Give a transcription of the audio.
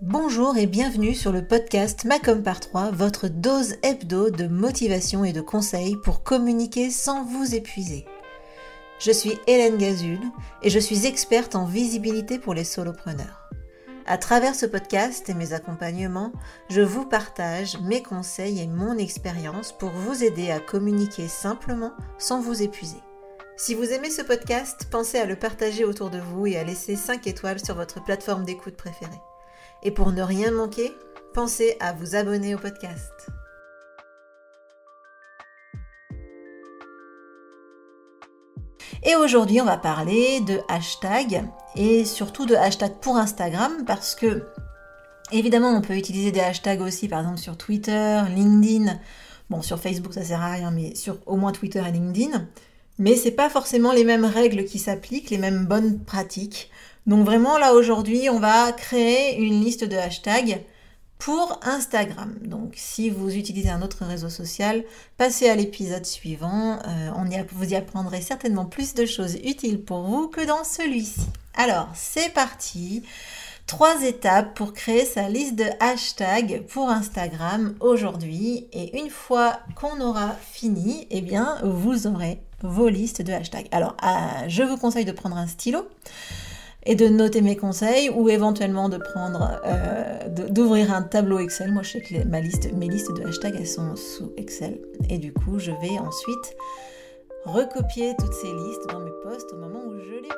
Bonjour et bienvenue sur le podcast Macom par 3, votre dose hebdo de motivation et de conseils pour communiquer sans vous épuiser. Je suis Hélène Gazul et je suis experte en visibilité pour les solopreneurs. À travers ce podcast et mes accompagnements, je vous partage mes conseils et mon expérience pour vous aider à communiquer simplement sans vous épuiser. Si vous aimez ce podcast, pensez à le partager autour de vous et à laisser 5 étoiles sur votre plateforme d'écoute préférée. Et pour ne rien manquer, pensez à vous abonner au podcast. Et aujourd'hui, on va parler de hashtag et surtout de hashtag pour Instagram parce que évidemment, on peut utiliser des hashtags aussi par exemple sur Twitter, LinkedIn. Bon, sur Facebook, ça sert à rien, mais sur au moins Twitter et LinkedIn. Mais c'est pas forcément les mêmes règles qui s'appliquent, les mêmes bonnes pratiques. Donc vraiment là aujourd'hui, on va créer une liste de hashtags pour Instagram. Donc si vous utilisez un autre réseau social, passez à l'épisode suivant. Euh, on vous y apprendrez certainement plus de choses utiles pour vous que dans celui-ci. Alors c'est parti. Trois étapes pour créer sa liste de hashtags pour Instagram aujourd'hui. Et une fois qu'on aura fini, eh bien vous aurez vos listes de hashtags. Alors euh, je vous conseille de prendre un stylo et de noter mes conseils ou éventuellement de prendre, euh, d'ouvrir un tableau Excel. Moi, je sais que ma liste, mes listes de hashtags, elles sont sous Excel. Et du coup, je vais ensuite recopier toutes ces listes dans mes posts au moment où je les.